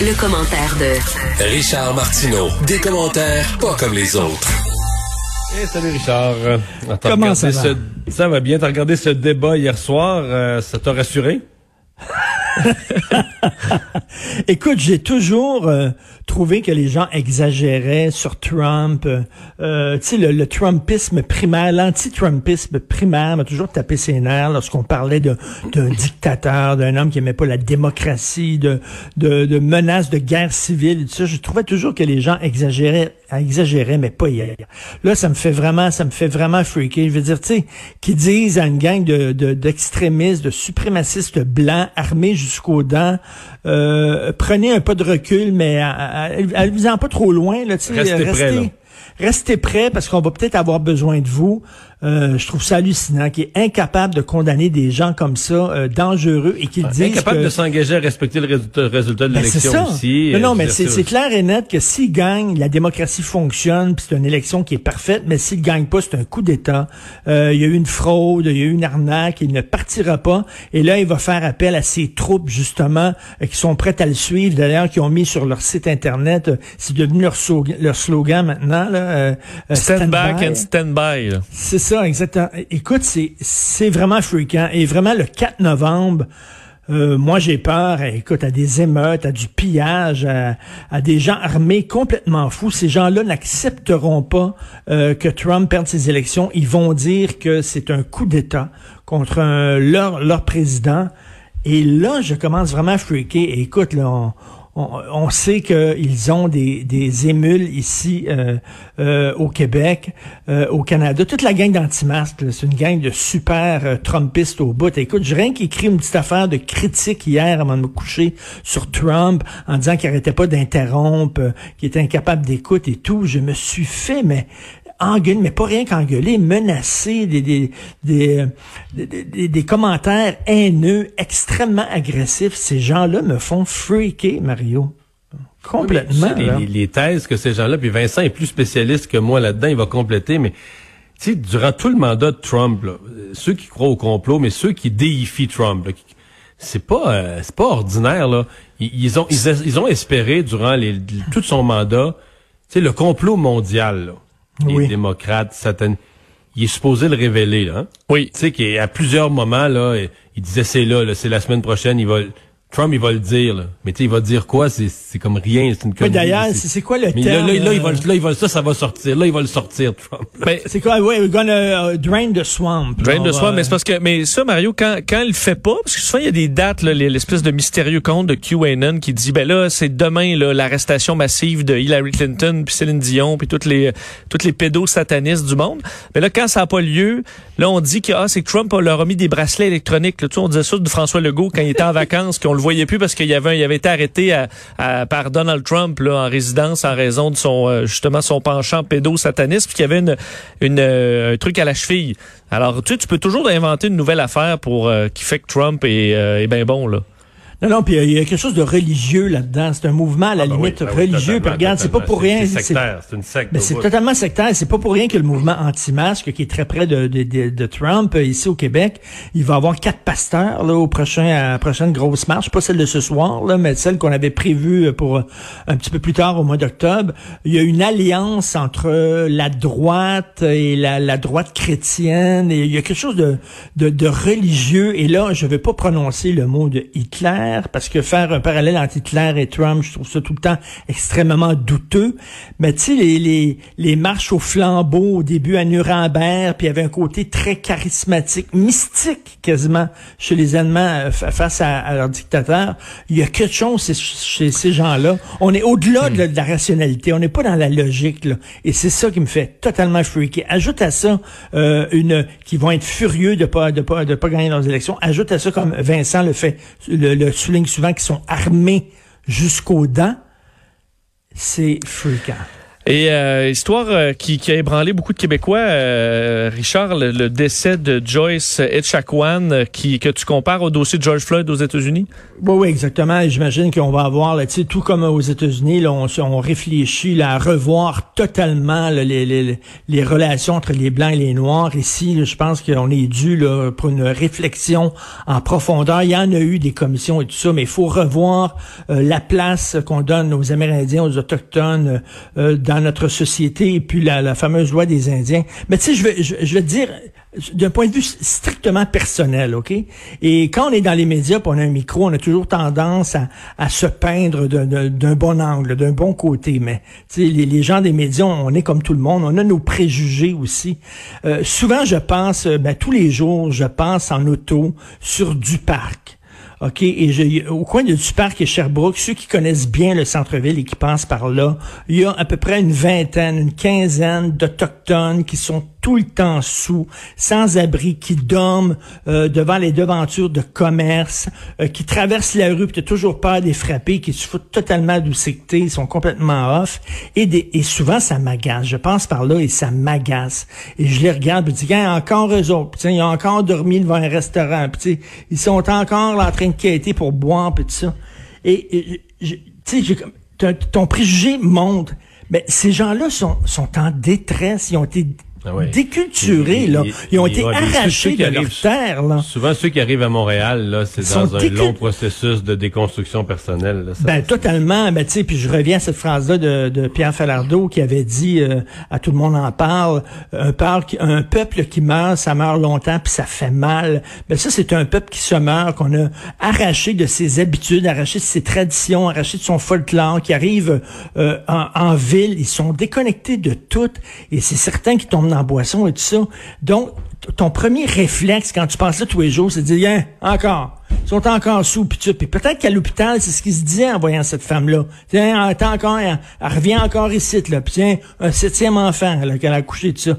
Le commentaire de Richard Martineau. Des commentaires pas comme les autres. Eh, salut Richard. Euh, Comment ça va? ce- ça va bien. T'as regardé ce débat hier soir. euh, ça t'a rassuré? Écoute, j'ai toujours euh, trouvé que les gens exagéraient sur Trump. euh, tu sais, le, le Trumpisme primaire, l'anti-Trumpisme primaire m'a toujours tapé ses nerfs lorsqu'on parlait d'un dictateur, d'un homme qui aimait pas la démocratie, de, de, de menaces de guerre civile. tout ça. Je trouvais toujours que les gens exagéraient, exagéraient, mais pas hier. Là, ça me fait vraiment, ça me fait vraiment freaker. Je veux dire, tu sais, qui disent à une gang de, de- d'extrémistes, de suprémacistes blancs armés jusqu'aux dents, euh, prenez un pas de recul, mais allez-vous-en pas trop loin, là, tu sais, Restez prêts, là. Restez prêts parce qu'on va peut-être avoir besoin de vous. Euh, je trouve ça hallucinant qu'il est incapable de condamner des gens comme ça, euh, dangereux, et qu'ils disent Incapable que... de s'engager à respecter le résultat, le résultat de Ben, c'est l'élection ça. aussi. Non, non, Euh, mais c'est clair et net que s'il gagne, la démocratie fonctionne, puis c'est une élection qui est parfaite, mais s'il gagne pas, c'est un coup d'État. Euh, il y a eu une fraude, il y a eu une arnaque, il ne partira pas. Et là, il va faire appel à ses troupes, justement, euh, qui sont prêtes à le suivre, d'ailleurs, qui ont mis sur leur site Internet, euh, c'est devenu leur, slogan- leur slogan maintenant, là. Stand back by. and stand by. là. C'est ça, exactement. Écoute, c'est vraiment fréquent. Et vraiment, le 4 novembre, euh, moi, j'ai peur, euh, écoute, à des émeutes, à du pillage, à, des gens armés complètement fous. Ces gens-là n'accepteront pas euh, que Trump perde ses élections. Ils vont dire que c'est un coup d'État contre un- leur, leur président. Et là, je commence vraiment à freaker. Écoute, là, on, on, sait qu'ils ont des, des émules ici euh, euh, au Québec, euh, au Canada. Toute la gang d'anti-masques, c'est une gang de super Trumpistes au bout. Écoute, j'ai rien qu'écrit une petite affaire de critique hier avant de me coucher sur Trump en disant qu'il arrêtait pas d'interrompre, qu'il était incapable d'écoute et tout. Je me suis fait, mais engueuler, mais pas rien qu'engueuler, menacer des, des, des, des, des- des commentaires haineux, extrêmement agressifs. Ces gens-là me font freaker, Mario. Complètement. Tu sais, là. les, les thèses que ces gens-là, puis Vincent est plus spécialiste que moi là-dedans, il va compléter, mais tu sais, durant tout le mandat de Trump, là, ceux qui croient au complot, mais ceux qui déifient Trump, là, c'est pas euh, c'est pas ordinaire là. Ils, ils ont ils, ont espéré durant les, tout son mandat, tu sais, le complot mondial, là, les Oui. démocrates, Satan, il est supposé le révéler, là. hein? Oui. Tu sais qu'à plusieurs moments là, il disait c'est là, là c'est la semaine prochaine, il va Trump il va le dire là. Mais tu sais il va dire quoi? C'est c'est comme rien, c'est une connerie, d'ailleurs, c'est- quoi le mais terme? là, là, là, il va, euh, là, il va, ça, ça va sortir. Là, il va le sortir, Trump. Ben, C'est quoi? Oui, we're gonna uh, drain the swamp. Drain va- soi, mais c'est parce que, mais ça, Mario, quand, quand il le fait pas, parce que souvent, il y a des dates, là, les- l'espèce de mystérieux compte de QAnon qui dit, ben là, c'est demain, là, l'arrestation massive de Hillary Clinton, puis Céline Dion, puis toutes les, toutes les pédos satanistes du monde. Mais là, quand ça n'a pas lieu, là, on dit que, ah, c'est que Trump leur a mis des bracelets électroniques, là. Tu sais, on disait ça de François Legault quand il était en vacances, qu'on le voyait plus parce qu'il y avait, il avait été arrêté par Donald Trump, là, en résidence en raison de son, euh, justement, son penchant pédo-sataniste, puis qu'il y avait une, euh, un truc à la cheville. Alors, tu tu peux toujours inventer une nouvelle affaire pour euh, qui fait que Trump est, euh, est bien bon, là. Non, non, puis il y a quelque chose de religieux là-dedans. C'est un mouvement à la Ah, ben oui, limite ben oui, religieux. Puis totalement, regarde, c'est pas pour rien. C'est sectaire, c'est une secte. Au c'est totalement sectaire. C'est pas pour rien que le mouvement anti-masque, qui est très près de, de, de, de Trump, euh, ici au Québec, il va avoir quatre pasteurs là, au prochain, à la prochaine grosse marche. Pas celle de ce soir, là, mais celle qu'on avait prévue pour euh, un petit peu plus tard, au mois d'octobre. Il y a une alliance entre la droite et la, la droite chrétienne. Et il y a quelque chose de, de, de religieux. Et là, je vais pas prononcer le mot de Hitler, parce que faire un parallèle entre Hitler et Trump, je trouve ça tout le temps extrêmement douteux. Mais tu sais, les, les, les marches au flambeau au début à Nuremberg, puis il y avait un côté très charismatique, mystique quasiment chez les Allemands euh, fa- face à, à leur dictateur. Il y a quelque chose chez, chez ces gens-là. On est au-delà de la rationalité. On n'est pas dans la logique. Là. Et c'est ça qui me fait totalement freaker. Ajoute à ça euh, une qui vont être furieux de pas de pas de pas gagner leurs élections. Ajoute à ça comme Vincent le fait, le, le souligne souvent, qui sont armés jusqu'aux dents. C'est fréquent. Et euh, histoire euh, qui, qui, a ébranlé beaucoup de Québécois, euh, Richard, le, décès de Joyce Etchakwan, qui que tu compares au dossier de George Floyd aux États-Unis? Oui, oui, exactement. J'imagine qu'on va avoir, là, tout comme aux États-Unis, on, on réfléchit là, à revoir totalement les, les, les, relations entre les blancs et les noirs. Ici, je pense qu'on est dû là, pour une réflexion en profondeur. Il y en a eu des commissions et tout ça, mais il faut revoir la place qu'on donne aux Amérindiens, aux autochtones dans notre société et puis la, fameuse loi des Indiens. Mais tu sais, je vais, je, vais te dire, d'un point de vue strictement personnel, OK? Et quand on est dans les médias, on a un micro, on a toujours tendance à, se peindre d'un bon angle, d'un bon côté. Mais sais, les, gens des médias, on est comme tout le monde, on a nos préjugés aussi. Euh, souvent, je pense, ben, tous les jours, je pense en auto sur du parc. OK, et je, au coin du parc et Sherbrooke, ceux qui connaissent bien le centre-ville et qui passent par là, il y a à peu près une vingtaine, une quinzaine d'Autochtones qui sont tout le temps sous, sans abri, qui dorment euh, devant les devantures de commerce, euh, qui traversent la rue, puis toujours peur des frapper, qui se foutent totalement d'ousicté, ils sont complètement off. Et, des, et souvent, ça m'agace. Je passe par là et ça m'agace. Et je les regarde, puis je dis, encore eux autres. Puis, ils ont encore dormi devant un restaurant. Puis, ils sont encore là, en train de quêter pour boire, puis tout ça. Et, tu sais, ton préjugé monte. Mais ces gens-là sont, sont en détresse. Ils ont été ah déculturés, là. Ils ont été arrachés de leur terre, là. Souvent, ceux qui arrivent à Montréal, là, c'est dans un long processus de déconstruction personnelle. Là, ben, totalement. Ben, tu sais, puis je reviens à cette phrase-là de, de, Pierre Falardeau qui avait dit, euh, à tout le monde en parle, un, un peuple qui meurt, ça meurt longtemps, puis ça fait mal. Ben, ça, c'est un peuple qui se meurt, qu'on a arraché de ses habitudes, arraché de ses traditions, arraché de son folklore, qui arrive euh, en, en ville. Ils sont déconnectés de tout, et c'est certain qu'ils tombent dans boisson et tout ça. Donc, ton premier réflexe quand tu passes là tous les jours, c'est de dire, hein, encore, ils sont encore sous, puis tu Puis peut-être qu'à l'hôpital, c'est ce qu'ils se disait en voyant cette femme-là. Tiens, elle, encore, elle, revient encore ici, là. Puis tiens, un septième enfant, qu'elle a accouché de ça.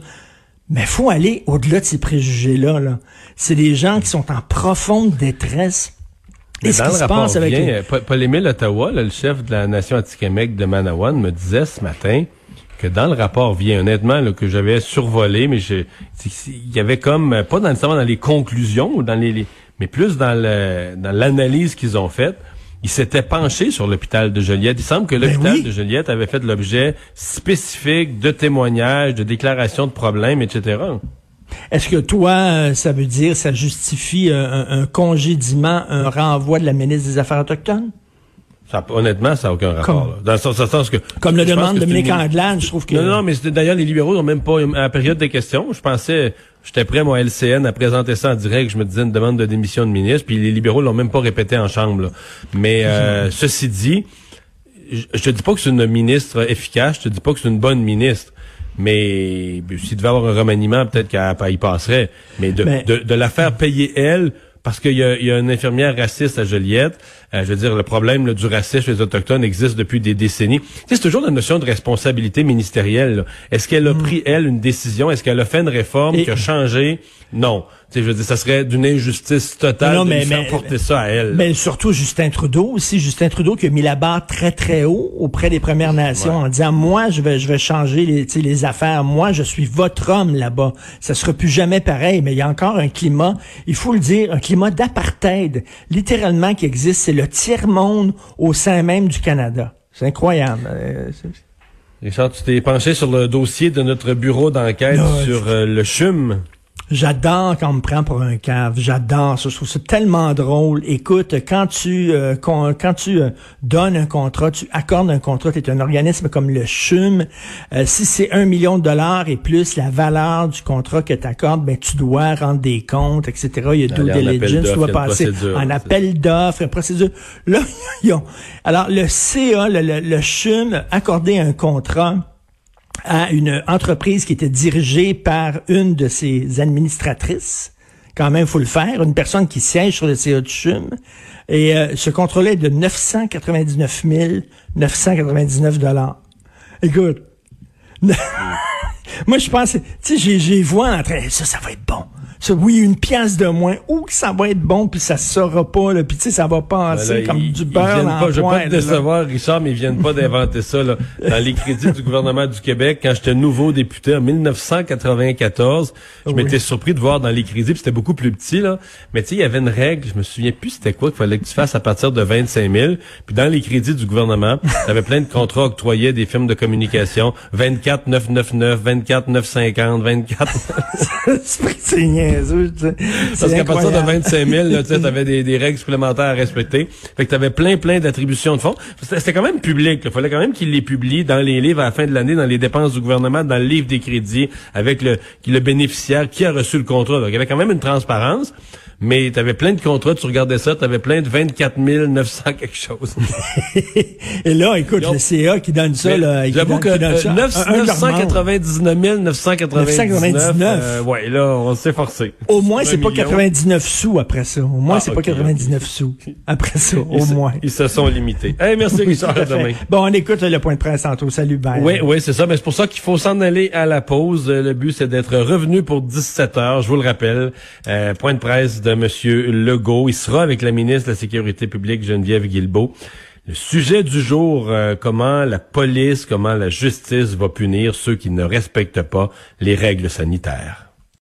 Mais faut aller au-delà de ces préjugés-là. Là. C'est des gens qui sont en profonde détresse. Et ce qui se passe avec Paul-Émile Ottawa, le chef de la Nation Atikamekw de Manawan, me disait ce matin que dans le rapport vient, honnêtement, là, que j'avais survolé, mais je, il y avait comme, pas nécessairement dans les conclusions, dans les, mais plus dans le, dans l'analyse qu'ils ont faite, ils s'étaient penchés sur l'hôpital de Joliette. Il semble que ben l'hôpital de Joliette avait fait l'objet spécifique de témoignages, de déclarations de problèmes, etc. Est-ce que toi, euh, ça veut dire, ça justifie un, un congédiement, un renvoi de la ministre des Affaires autochtones? Ça, honnêtement, ça n'a aucun rapport. Dans le sens, que comme le demande Dominique Anglade, je trouve que non, non, mais d'ailleurs les libéraux n'ont même pas à la période des questions. Je pensais, j'étais prêt moi LCN à présenter ça en direct. Je me disais une demande de démission de ministre, puis les libéraux l'ont même pas répété en chambre. Mais euh, ceci dit, je, te dis pas que c'est une ministre efficace. Je te dis pas que c'est une bonne ministre. Mais s'il devait avoir un remaniement, peut-être qu'elle y passerait. Mais de, de, de la faire payer elle parce qu'il y, y, a une infirmière raciste à Joliette. Euh, je veux dire, le problème du racisme chez les Autochtones existe depuis des décennies. c'est toujours la notion de responsabilité ministérielle. Est-ce qu'elle a mm. pris, elle, une décision? Est-ce qu'elle a fait une réforme qui a changé? Non je veux dire, ça serait d'une injustice totale non, mais, de faire porter ça à elle. Mais surtout Justin Trudeau aussi, Justin Trudeau qui a mis la barre très très haut auprès des Premières Nations en disant moi je vais je vais changer les les affaires, moi je suis votre homme là-bas. Ça sera plus jamais pareil, mais il y a encore un climat, il faut le dire, un climat d'apartheid littéralement qui existe, c'est le tiers monde au sein même du Canada. C'est incroyable. Euh, Richard, tu t'es penché sur le dossier de notre bureau d'enquête sur euh, le CHUM. J'adore quand on me prend pour un cave. J'adore ça. Je trouve ça tellement drôle. Écoute, quand tu euh, quand, tu euh, donnes un contrat, tu accordes un contrat, tu es un organisme comme le CHUM. Euh, si c'est un million de dollars et plus la valeur du contrat que tu accordes, ben tu dois rendre des comptes, etc. Il y a due diligence, tu dois passer en appel d'offres, une procédure. Là, alors le CA, le, le, le CHUM, accordé un contrat à une entreprise qui était dirigée par une de ses administratrices. Quand même, faut le faire. Une personne qui siège sur le CA du CHUM. Et euh, ce contrôle de 999 999 dollars. Écoute, moi je pense, tu sais, j'ai vois en train, ça, ça va être bon. Oui, une pièce de moins. Ou que ça va être bon, puis ça sera pas, là. Puis tu sais, ça va passer Voilà, comme ils- du ils beurre viennent en pas, Je vais pas te décevoir, Richard, mais ils viennent pas d'inventer ça. Là. Dans les crédits du gouvernement du Québec, quand j'étais nouveau député en 1994, je Oui. m'étais surpris de voir dans les crédits, puis c'était beaucoup plus petit, là. mais tu sais, il y avait une règle, je me souviens plus c'était quoi qu'il fallait que tu fasses à partir de 25 000. Puis dans les crédits du gouvernement, tu avais plein de contrats octroyés des firmes de communication, 24 999, 24 950, 24... c'est niaiseux. Parce C'est qu'à partir de incroyable. 25 000, là, tu avais des, des règles supplémentaires à respecter. Fait que tu avais plein, plein d'attributions de fonds. C'était quand même public. Il fallait quand même qu'ils les publient dans les livres à la fin de l'année, dans les dépenses du gouvernement, dans le livre des crédits, avec le, le bénéficiaire qui a reçu le contrat. Donc, il y avait quand même une transparence. Mais tu avais plein de contrats, tu regardais ça, tu avais plein de 24 900 quelque chose. Et là, écoute, le CA qui donne ça, là, qui J'avoue donne- que qui donne euh, un- 9, un de leurs membres. 999 999, 999. euh, ouais, là, on s'est forcé. Au moins, c'est pas million. 99 sous après ça. Au moins, Ah, c'est pas 99 sous. Après ça, au Ils se- moins. Ils se sont limités. Hey, merci Richard, demain. Bon, on écoute le point de presse tantôt. Salut, bye. Oui, oui, c'est ça. Mais c'est pour ça qu'il faut s'en aller à la pause. Euh, Le but, c'est d'être revenu pour 17 heures. Je vous le rappelle. Euh, point de presse de Monsieur Legault. Il sera avec la ministre de la Sécurité publique, Geneviève Guilbeault. Le sujet du jour, euh, comment la police, comment la justice va punir ceux qui ne respectent pas les règles sanitaires.